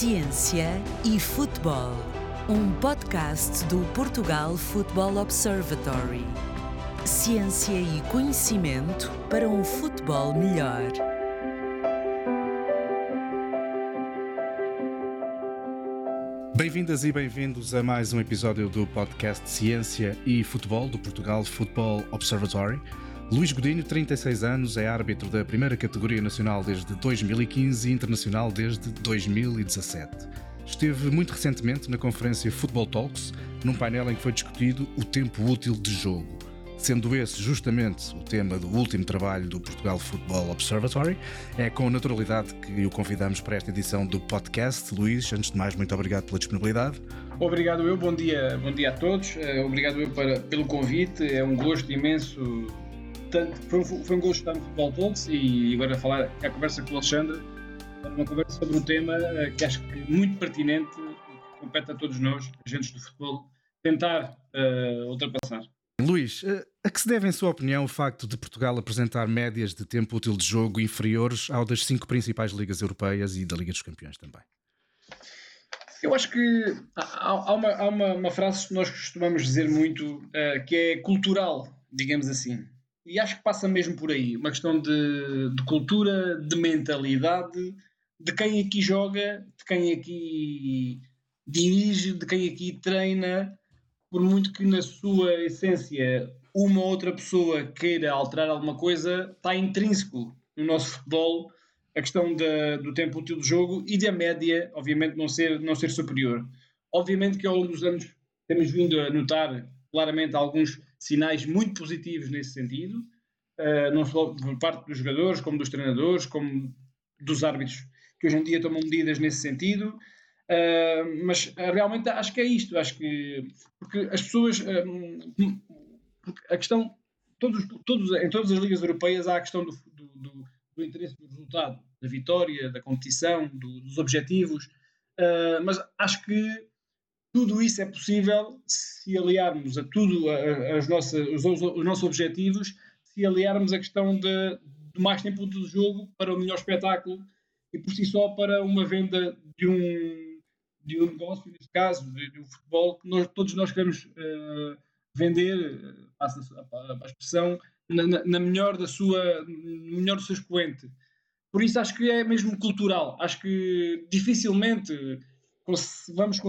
Ciência e Futebol, um podcast do Portugal Football Observatory. Ciência e conhecimento para um futebol melhor. Bem-vindas e bem-vindos a mais um episódio do podcast Ciência e Futebol do Portugal Football Observatory. Luís Godinho, 36 anos, é árbitro da primeira categoria nacional desde 2015 e internacional desde 2017. Esteve muito recentemente na conferência Football Talks, num painel em que foi discutido o tempo útil de jogo, sendo esse justamente o tema do último trabalho do Portugal Football Observatory. É com naturalidade que o convidamos para esta edição do podcast. Luís, antes de mais, muito obrigado pela disponibilidade. Obrigado eu, bom dia, bom dia a todos. Eh, obrigado eu para, pelo convite, é um gosto imenso tanto, foi, foi um gosto estar no Futebol Talks e agora falar a conversa com o Alexandre, uma conversa sobre um tema eh, que acho que é muito pertinente que compete a todos nós, agentes do futebol, tentar uh, ultrapassar. Luís, eh, a que se deve, em sua opinião, o facto de Portugal apresentar médias de tempo útil de jogo inferiores ao das cinco principais ligas europeias e da Liga dos Campeões também? Eu acho que há, há, uma, há uma, uma, frase que nós costumamos dizer muito uh, que é cultural, digamos assim. E acho que passa mesmo por aí. Uma questão de, de cultura, de mentalidade, de quem aqui joga, de quem aqui dirige, de quem aqui treina. Por muito que na sua essência uma outra pessoa queira alterar alguma coisa, está intrínseco no nosso futebol a questão do tempo útil de jogo e da média, obviamente, não ser, não ser superior. Obviamente que ao longo dos anos temos vindo a notar claramente alguns sinais muito positivos nesse sentido, uh, não só por parte dos jogadores, como dos treinadores, como dos árbitros, que hoje em dia tomam medidas nesse sentido. Uh, mas uh, realmente acho que é isto, acho que porque as pessoas a questão todos, todos, em todas as ligas europeias há a questão do, do, do, do interesse do resultado, da vitória, da competição, dos objetivos, mas acho que tudo isso é possível se aliarmos a tudo, as nossas, os, os, nossos objetivos, se aliarmos a questão de, de mais tempo de jogo para o melhor espetáculo e por si só para uma venda de um, de um negócio, neste caso, de, de um futebol que nós, todos nós queremos uh, vender, passa a, a expressão, na, na, melhor da sua, no melhor do seu expoente. Por isso acho que é mesmo cultural. Acho que dificilmente vamos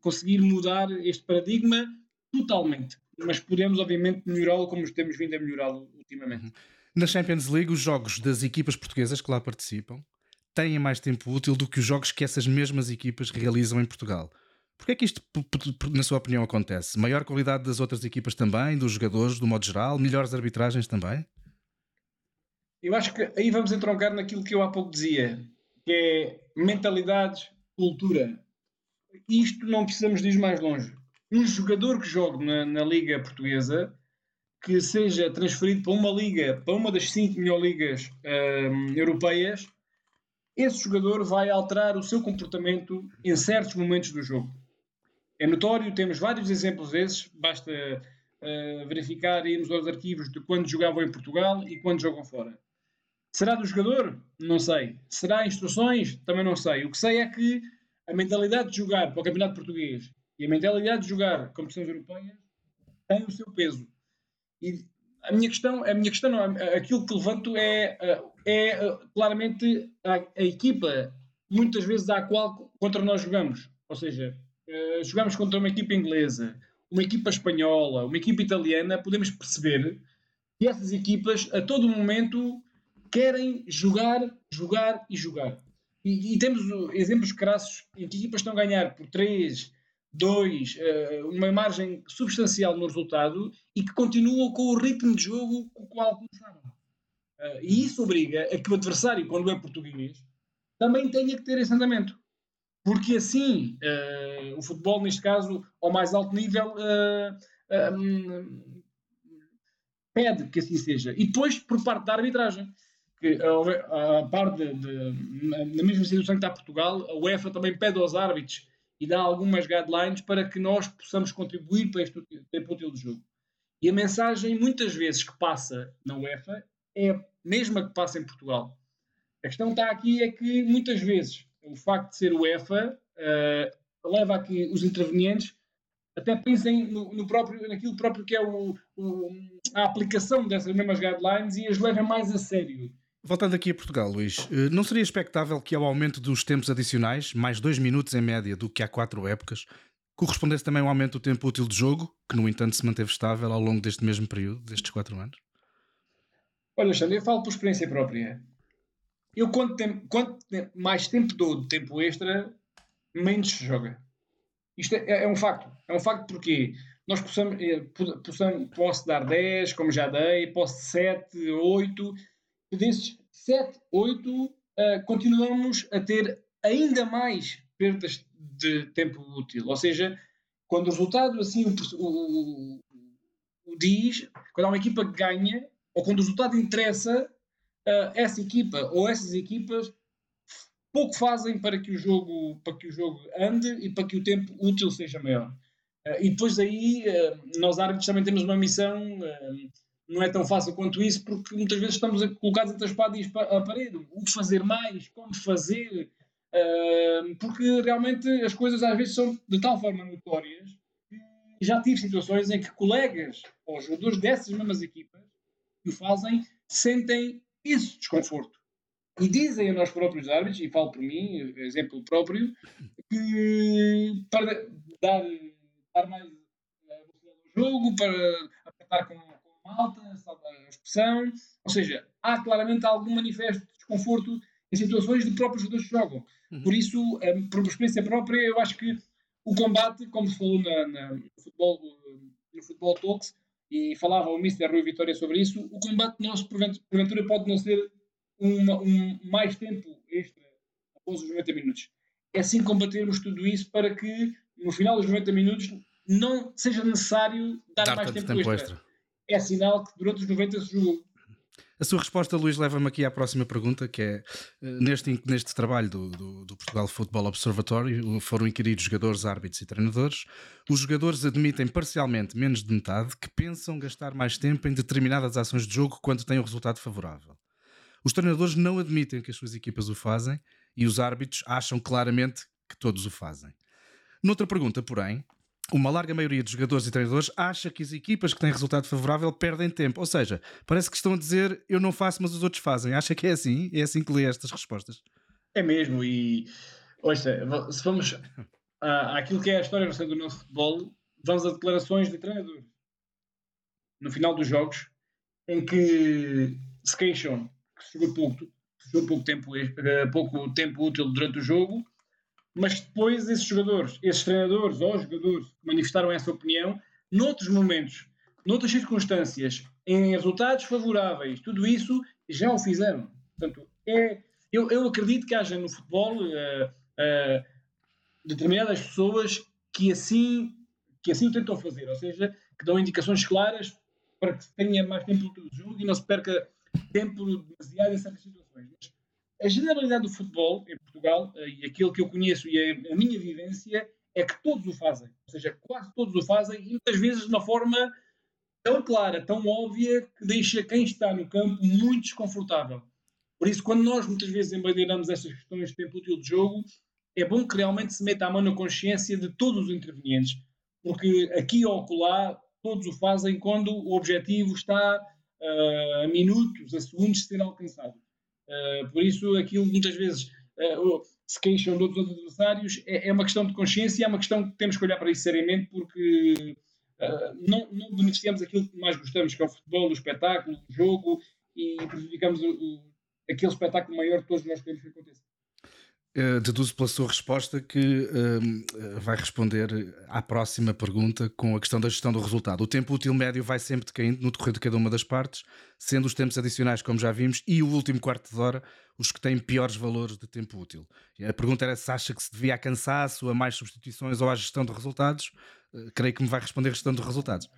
conseguir mudar este paradigma totalmente. Mas podemos, obviamente, melhorá-lo como temos vindo a melhorá-lo ultimamente. Uhum. Na Champions League, os jogos das equipas portuguesas que lá participam têm mais tempo útil do que os jogos que essas mesmas equipas realizam em Portugal. Porquê é que isto, na sua opinião, acontece? Maior qualidade das outras equipas também, dos jogadores, do modo geral? Melhores arbitragens também? Eu acho que aí vamos entroncar naquilo que eu há pouco dizia, que é mentalidades, cultura isto não precisamos de ir mais longe. Um jogador que jogue na, na Liga Portuguesa, que seja transferido para uma liga, para uma das cinco melhores ligas um, europeias, esse jogador vai alterar o seu comportamento em certos momentos do jogo. É notório, temos vários exemplos desses, basta uh, verificar e irmos aos arquivos de quando jogavam em Portugal e quando jogam fora. Será do jogador? Não sei. Será instruções? Também não sei. O que sei é que a mentalidade de jogar para o Campeonato Português e a mentalidade de jogar competições europeias tem o seu peso. E a minha questão, a minha questão não, aquilo que levanto é, é claramente a, a equipa, muitas vezes à qual contra nós jogamos. Ou seja, eh, jogamos contra uma equipa inglesa, uma equipa espanhola, uma equipa italiana, podemos perceber que essas equipas a todo momento querem jogar, jogar e jogar. E, e, temos exemplos crassos em que equipas estão a ganhar por 3, 2, uh, uma margem substancial no resultado e que continuam com o ritmo de jogo com o qual começaram. Uh, e isso obriga a que o adversário, quando é português, também tenha que ter esse andamento. Porque assim, uh, o futebol, neste caso, ao mais alto nível, um, pede que assim seja. E depois, por parte da arbitragem que a, a na mesma situação que está Portugal, a UEFA também pede aos árbitros e dá algumas guidelines para que nós possamos contribuir para este tempo útil de jogo. E a mensagem, muitas vezes, que passa na UEFA é a mesma que passa em Portugal. A questão está aqui é que, muitas vezes, o facto de ser o EFA uh, leva a que os intervenientes até pensem no, no, próprio, naquilo próprio que é o, o, a aplicação dessas mesmas guidelines e as levem mais a sério. Voltando aqui a Portugal, Luís, eh, não seria expectável que ao aumento dos tempos adicionais, mais dois minutos em média do que há quatro épocas, correspondesse também ao aumento do tempo útil de jogo, que no entanto se manteve estável ao longo deste mesmo período, destes quatro anos? Olha, Alexandre, eu falo por experiência própria. Eu, quanto, tempo, quanto mais tempo dou de tempo extra, menos se joga. Isto é, é, um facto. É um facto porque nós possamos, eh, possamos, posso dar 10, como já dei, posso 7, 8. Desses 7, 8, uh, continuamos a ter ainda mais perdas de tempo útil. Ou seja, quando o resultado assim o, o, o diz, quando há uma equipa que ganha, ou quando o resultado interessa, uh, essa equipa ou essas equipas pouco fazem para que o jogo, para que o jogo ande e para que o tempo útil seja maior. Uh, e depois aí, uh, nós árbitros também temos uma missão, não é tão fácil quanto isso, porque muitas vezes estamos colocados entre a espada e a parede. O que fazer mais, como fazer, porque realmente as coisas às vezes são de tal forma notórias que já tive situações em que colegas ou jogadores dessas mesmas equipas que o fazem sentem esse desconforto. E dizem a nós próprios árbitros, e falo por mim, exemplo próprio, que para dar, dar mais velocidade ao jogo, para apertar com malta, salvar a expressão, ou seja, há claramente algum manifesto de desconforto em situações de próprios jogadores que jogam. Uhum. Por isso, eh, por experiência própria, eu acho que o combate, como se falou na, na, no, futebol, no Futebol Talks, e falava o Mr. Rui Vitória sobre isso, o combate nosso, porventura, pode não ser uma, um mais tempo extra após os 90 minutos. É assim combatermos tudo isso para que no final dos 90 minutos não seja necessário dar, dar mais tempo, tempo extra. extra. É sinal que durante os 90 se jogou. A sua resposta, Luís, leva-me aqui à próxima pergunta, que é eh, neste, neste trabalho do, do, do, Portugal Football Observatory foram inquiridos jogadores, árbitros e treinadores. Os jogadores admitem parcialmente, menos de metade, que pensam gastar mais tempo em determinadas ações de jogo quando têm um resultado favorável. Os treinadores não admitem que as suas equipas o fazem e os árbitros acham claramente que todos o fazem. Noutra pergunta, porém, uma larga maioria dos jogadores e treinadores acha que as equipas que têm resultado favorável perdem tempo. Ou seja, parece que estão a dizer eu não faço, mas os outros fazem. Acha que é assim? É assim que lê estas respostas? É mesmo. E ouça, se vamos àquilo que é a história do nosso futebol, vamos a declarações de treinadores no final dos jogos em que se queixam que se jogou pouco, pouco tempo, eh, pouco tempo útil durante o jogo mas depois esses jogadores, esses treinadores ou jogadores que manifestaram essa opinião, noutros momentos, noutras circunstâncias, em resultados favoráveis, tudo isso já o fizeram. Portanto, é, eu, eu acredito que haja no futebol uh, uh, determinadas pessoas que assim, que assim o tentam fazer, ou seja, que dão indicações claras para que se tenha mais tempo do jogo e não se perca tempo demasiado em certas situações. Mas a generalidade do futebol em Portugal, eh, e aquilo que eu conheço e a, minha vivência, é que todos o fazem. Ou seja, quase todos o fazem e muitas vezes de uma forma tão clara, tão óbvia, que deixa quem está no campo muito desconfortável. Por isso, quando nós muitas vezes embandeiramos estas questões de tempo útil de jogo, é bom que realmente se meta a mão na consciência de todos os intervenientes. Porque aqui ou acolá, todos o fazem quando o objetivo está uh, a minutos, a segundos de ser alcançado. Uh, por isso, aquilo muitas vezes uh, se queixam de outros adversários é, é, uma questão de consciência, é uma questão que temos que olhar para isso seriamente, porque uh, não, não, beneficiamos aquilo que mais gostamos, que é o futebol, o espetáculo, o jogo, e prejudicamos o, o, aquele espetáculo maior que todos nós queremos que aconteça. Uh, deduzo pela sua resposta que uh, vai responder à próxima pergunta com a questão da gestão do resultado. O tempo útil médio vai sempre decaindo no decorrer de cada uma das partes, sendo os tempos adicionais, como já vimos, e o último quarto de hora os que têm piores valores de tempo útil. A pergunta era se acha que se devia a cansaço, a mais substituições ou à gestão de resultados. Uh, creio que me vai responder gestão de resultados.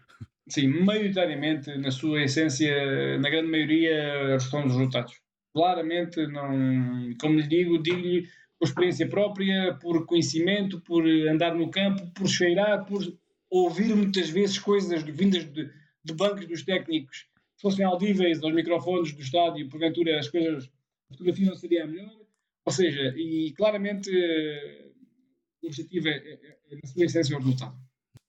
Sim, maioritariamente, na sua essência, na grande maioria, a gestão dos resultados. Claramente, não, como lhe digo, digo-lhe por experiência própria, por conhecimento, por andar no campo, por cheirar, por ouvir muitas vezes coisas vindas de, de bancos dos técnicos se fossem audíveis aos microfones do estádio, porventura as coisas, a fotografia não seria a melhor, Ou seja, e claramente o objetivo é, é, é na sua essência, o resultado.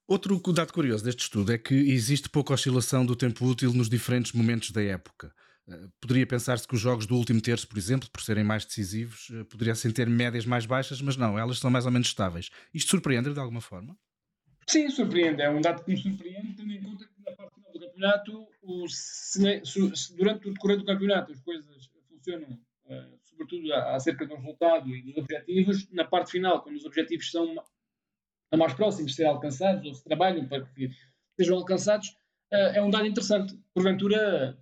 Outro dado curioso deste estudo é que existe pouca oscilação do tempo útil nos diferentes momentos da época. Eh, poderia pensar-se que os jogos do último terço, por exemplo, por serem mais decisivos, eh, poderiam ter médias mais baixas, mas não, elas são mais ou menos estáveis. Isto surpreende de alguma forma? Sim, surpreende. É um dado que me surpreende, tendo em conta que na parte final do campeonato, o, se, se, durante o decorrer do campeonato, as coisas funcionam, uh, sobretudo acerca do resultado e dos objetivos. Na parte final, quando os objetivos são mais próximos de ser alcançados ou se trabalham para que sejam alcançados, uh, é um dado interessante. Porventura,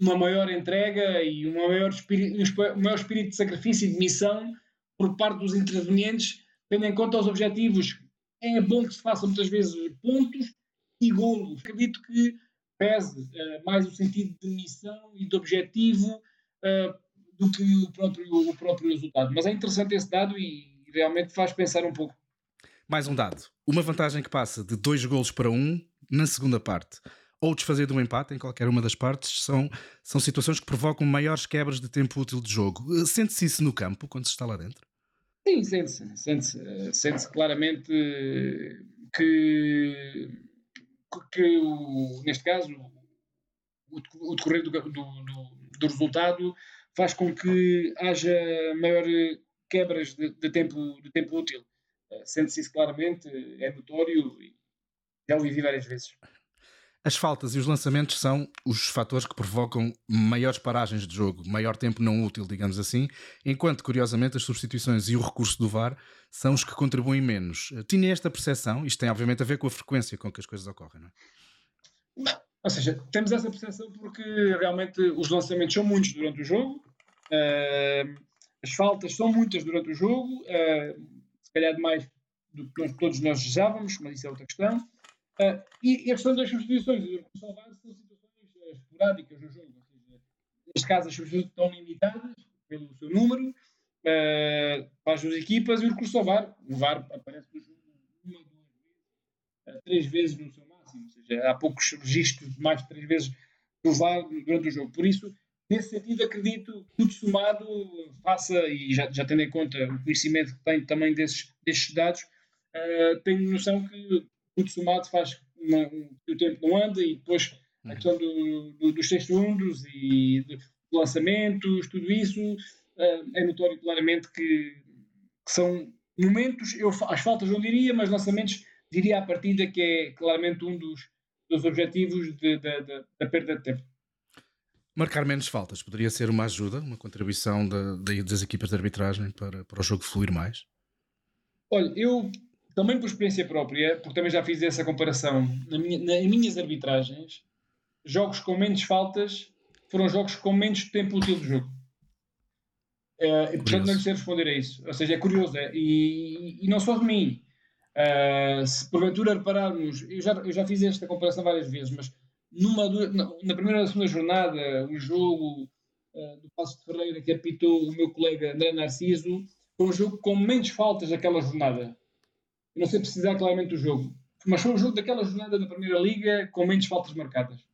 uma maior entrega e um maior espírito, um maior espírito de sacrifício e de missão por parte dos intervenientes, tendo em conta os objetivos. É bom que se façam muitas vezes pontos e golos. Acredito que pese uh, mais o sentido de missão e de objetivo uh, do que o próprio, o próprio resultado. Mas é interessante esse dado e realmente faz pensar um pouco. Mais um dado. Uma vantagem que passa de dois golos para um na segunda parte ou desfazer de um empate em qualquer uma das partes são, são situações que provocam maiores quebras de tempo útil de jogo. Eh, sente-se isso no campo quando se está lá dentro? Sim, sente-se. Sente-se eh, sente claramente que, que o, neste caso, o, o decorrer do, do, do, do, resultado faz com que haja maior quebras de, de tempo, de tempo útil. Eh, sente-se isso claramente, é notório e já o vivi várias vezes. As faltas e os lançamentos são os fatores que provocam maiores paragens de jogo, maior tempo não útil, digamos assim, enquanto, curiosamente, as substituições e o recurso do VAR são os que contribuem menos. Tinha esta percepção, isto tem obviamente a ver com a frequência com que as coisas ocorrem, não é? Ou seja, temos essa percepção porque realmente os lançamentos são muitos durante o jogo, uh, as faltas são muitas durante o jogo, uh, se calhar demais do que todos nós desejávamos, mas isso é outra questão. Uh, e, e, a questão das substituições e do salvar são situações uh, esporádicas no jogo. Seja, neste caso, as substituições estão limitadas pelo seu número uh, para as duas equipas e o recurso ao VAR. O VAR aparece no jogo uma, duas vezes, três vezes no seu máximo. Ou seja, há poucos registros de mais de três vezes do VAR durante o jogo. Por isso, nesse sentido, acredito que tudo somado faça, e já, já tendo em conta o conhecimento que tenho também desses, desses dados, uh, tenho noção que tudo somado faz uma, que o tempo não anda e depois a uhum. questão do, do, dos 6 segundos e de lançamentos, tudo isso uh, é notório claramente que, que, são momentos, eu as faltas não diria, mas lançamentos diria à partida que é claramente um dos, dos objetivos de, de, de, da perda de tempo. Marcar menos faltas poderia ser uma ajuda, uma contribuição da, das equipas de arbitragem para, para o jogo fluir mais? Olha, eu também por experiência própria, porque também já fiz essa comparação na minha, na, em minhas arbitragens, jogos com menos faltas foram jogos com menos tempo útil de jogo. Uh, e, portanto, não lhe sei responder a isso. Ou seja, é curioso. É, e, e, não só de mim. Uh, se porventura repararmos, eu já, eu já fiz esta comparação várias vezes, mas numa, na, na primeira ou segunda jornada, o jogo uh, do Passo de Ferreira que apitou o meu colega André Narciso, foi um jogo com menos faltas daquela jornada. Não sei precisar claramente do jogo, mas foi um jogo daquela jornada da Primeira Liga com menos faltas marcadas.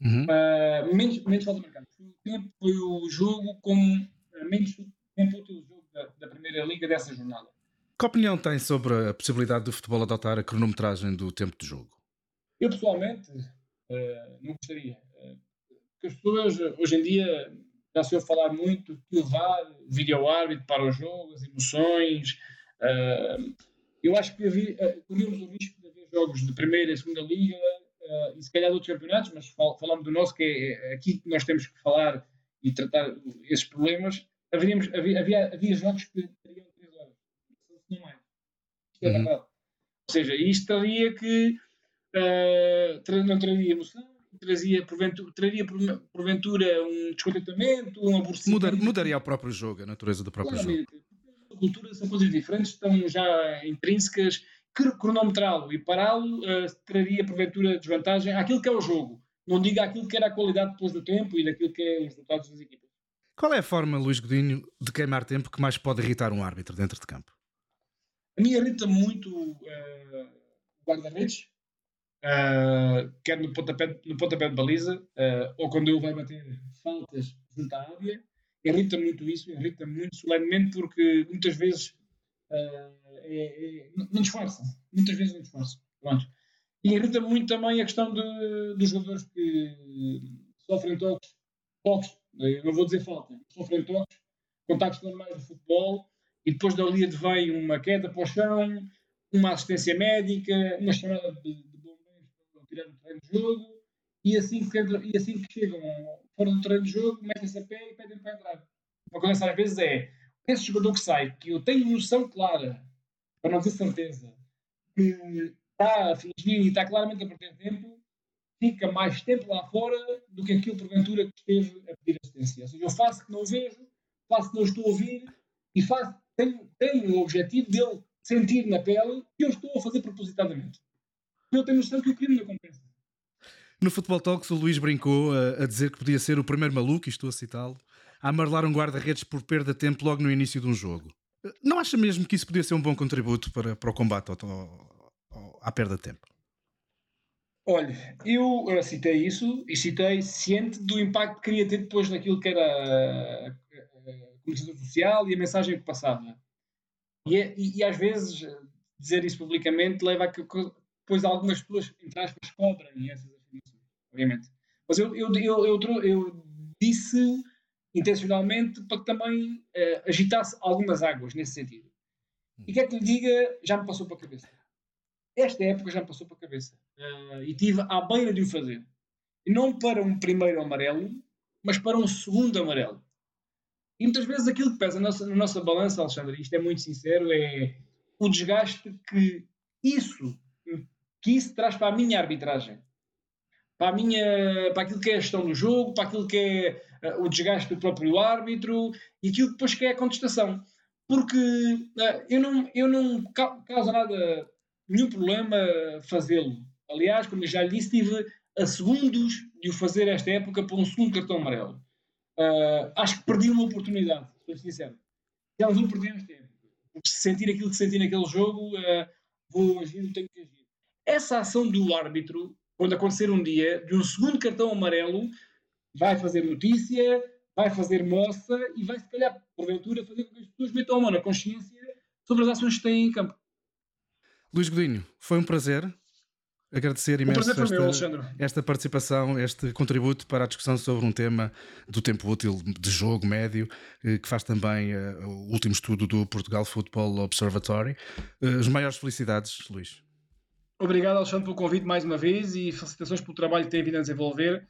Uhum. Uh, menos, menos faltas marcadas. Foi o, tempo, foi o jogo com uh, menos tempo útil do jogo da, da Primeira Liga dessa jornada. Que opinião tem sobre a possibilidade do futebol adotar a cronometragem do tempo de jogo? Eu pessoalmente uh, não gostaria. porque as pessoas hoje em dia já se ouve falar muito que o VAR, o vídeo árbitro para o jogo, as emoções. Uh, eu acho que havia, uh, corríamos o risco de haver jogos de primeira e segunda liga uh, e se calhar de outros campeonatos, mas fal falando do nosso, que é, é aqui que nós temos que falar e tratar esses problemas, haveríamos, havia, havia, havia jogos que teriam 3 horas, não mais. Isto é uhum. verdade. Ou seja, isto traria que uh, não traria emoção, trazia porventura, traria porventura um descontentamento, um aborrecimento. Mudar, mudaria o próprio jogo, a natureza do próprio Claramente. jogo cultura são coisas diferentes, estão já intrínsecas. Cronometrá-lo e pará-lo uh, traria, porventura, desvantagem àquilo que é o jogo. Não diga aquilo que era a qualidade depois do tempo e daquilo que é os resultados das equipas. Qual é a forma, Luís Godinho, de queimar tempo que mais pode irritar um árbitro dentro de campo? A mim irrita muito uh, o guarda-redes, uh, quer no pontapé, no pontapé de baliza, uh, ou quando ele vai bater faltas junto à área, irrita muito isso, irrita muito solenemente, porque muitas vezes uh, é, é, não disfarçam. Muitas vezes não disfarçam. Pronto. E irrita muito também a questão de, dos jogadores que sofrem toques, toques, não vou dizer falta, sofrem toques, contactos normais de futebol, e depois dali advém uma queda para o chão, uma assistência médica, uma chamada de, de bombeiros para tirar o treino de jogo, e assim que, e assim que chegam fora do treino de jogo, metem-se a pé e pedem para entrar. O que acontece às vezes é, esse jogador que sai, que eu tenho noção clara, para não ter certeza, que está a fingir e está claramente a perder tempo, fica mais tempo lá fora do que aquilo porventura que esteve a pedir assistência. Ou seja, eu faço que não vejo, faço que não estou a ouvir e faço, tenho, tenho o objetivo dele sentir na pele que eu estou a fazer propositadamente. Eu tenho noção que o crime não compensa. No Futebol Talks, o Luís brincou a, a dizer que podia ser o primeiro maluco, e estou a citá-lo, a amarlar um guarda-redes por perda de tempo logo no início de um jogo. Não acha mesmo que isso podia ser um bom contributo para, para o combate ao, ao, à perda de tempo? Olha, eu citei isso e citei ciente do impacto que queria ter depois naquilo que era a, comunicação social e a mensagem que passava. E, é, e, e, às vezes dizer isso publicamente leva a que depois algumas pessoas, entre aspas, cobrem essas obviamente. Mas eu, eu, eu, eu, eu disse intencionalmente para que também uh, agitasse algumas águas nesse sentido. E quer que lhe diga, já me passou para a cabeça. Esta época já me passou para a cabeça. Uh, e tive à beira de o fazer. E não para um primeiro amarelo, mas para um segundo amarelo. E muitas vezes aquilo que pesa na nossa, na nossa balança, Alexandre, isto é muito sincero, é o desgaste que isso, que isso traz para a minha arbitragem. Para, a minha, para aquilo que é a gestão do jogo, para aquilo que é uh, o desgaste do próprio árbitro e aquilo que depois que é a contestação. Porque uh, eu, não, eu não causa nada, nenhum problema fazê-lo. Aliás, como eu já lhe disse, tive a segundos de o fazer esta época por um segundo cartão amarelo. Uh, acho que perdi uma oportunidade, estou sincero. Já não época. Porque se sentir aquilo que senti naquele jogo, vou agir, não tenho que agir. Essa ação do árbitro, quando acontecer um dia, de um segundo cartão amarelo, vai fazer notícia, vai fazer moça e vai, se calhar, porventura, fazer com que as pessoas metam a mão na consciência sobre as ações que têm em campo. Luís Godinho, foi um prazer. Agradecer imenso esta, meu, esta, participação, este contributo para a discussão sobre um tema do tempo útil de jogo médio, eh, que faz também uh, o último estudo do Portugal Football Observatory. Uh, as maiores felicidades, Luís. Obrigado, Alexandre, pelo convite mais uma vez e felicitações pelo trabalho que tem vindo a desenvolver.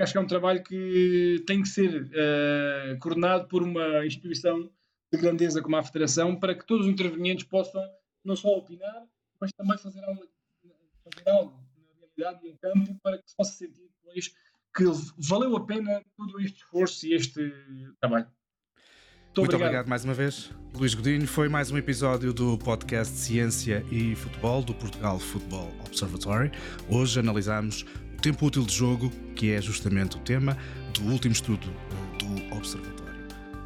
Acho que é um trabalho que tem que ser uh, coordenado por uma instituição de grandeza como a Federação para que todos os intervenientes possam não só opinar, mas também fazer algo, fazer algo na realidade, no campo, para que se possa sentir depois que valeu a pena todo este esforço e este trabalho. Muito, Muito obrigado. obrigado. mais uma vez, Luís Godinho. Foi mais um episódio do podcast Ciência e Futebol do Portugal Football Observatory. Hoje analisamos o tempo útil de jogo, que é justamente o tema do último estudo eh, do Observatório.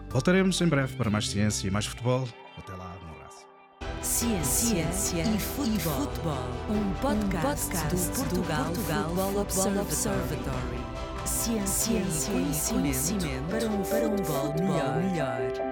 Voltaremos em breve para mais ciência e mais futebol. Até lá, um abraço. Ciência, ciência e, futebol. e, futebol. Um podcast, um podcast do Portugal, Portugal Football Observatory. Ciência, ciência e conhecimento, conhecimento para um, para um futebol melhor. melhor.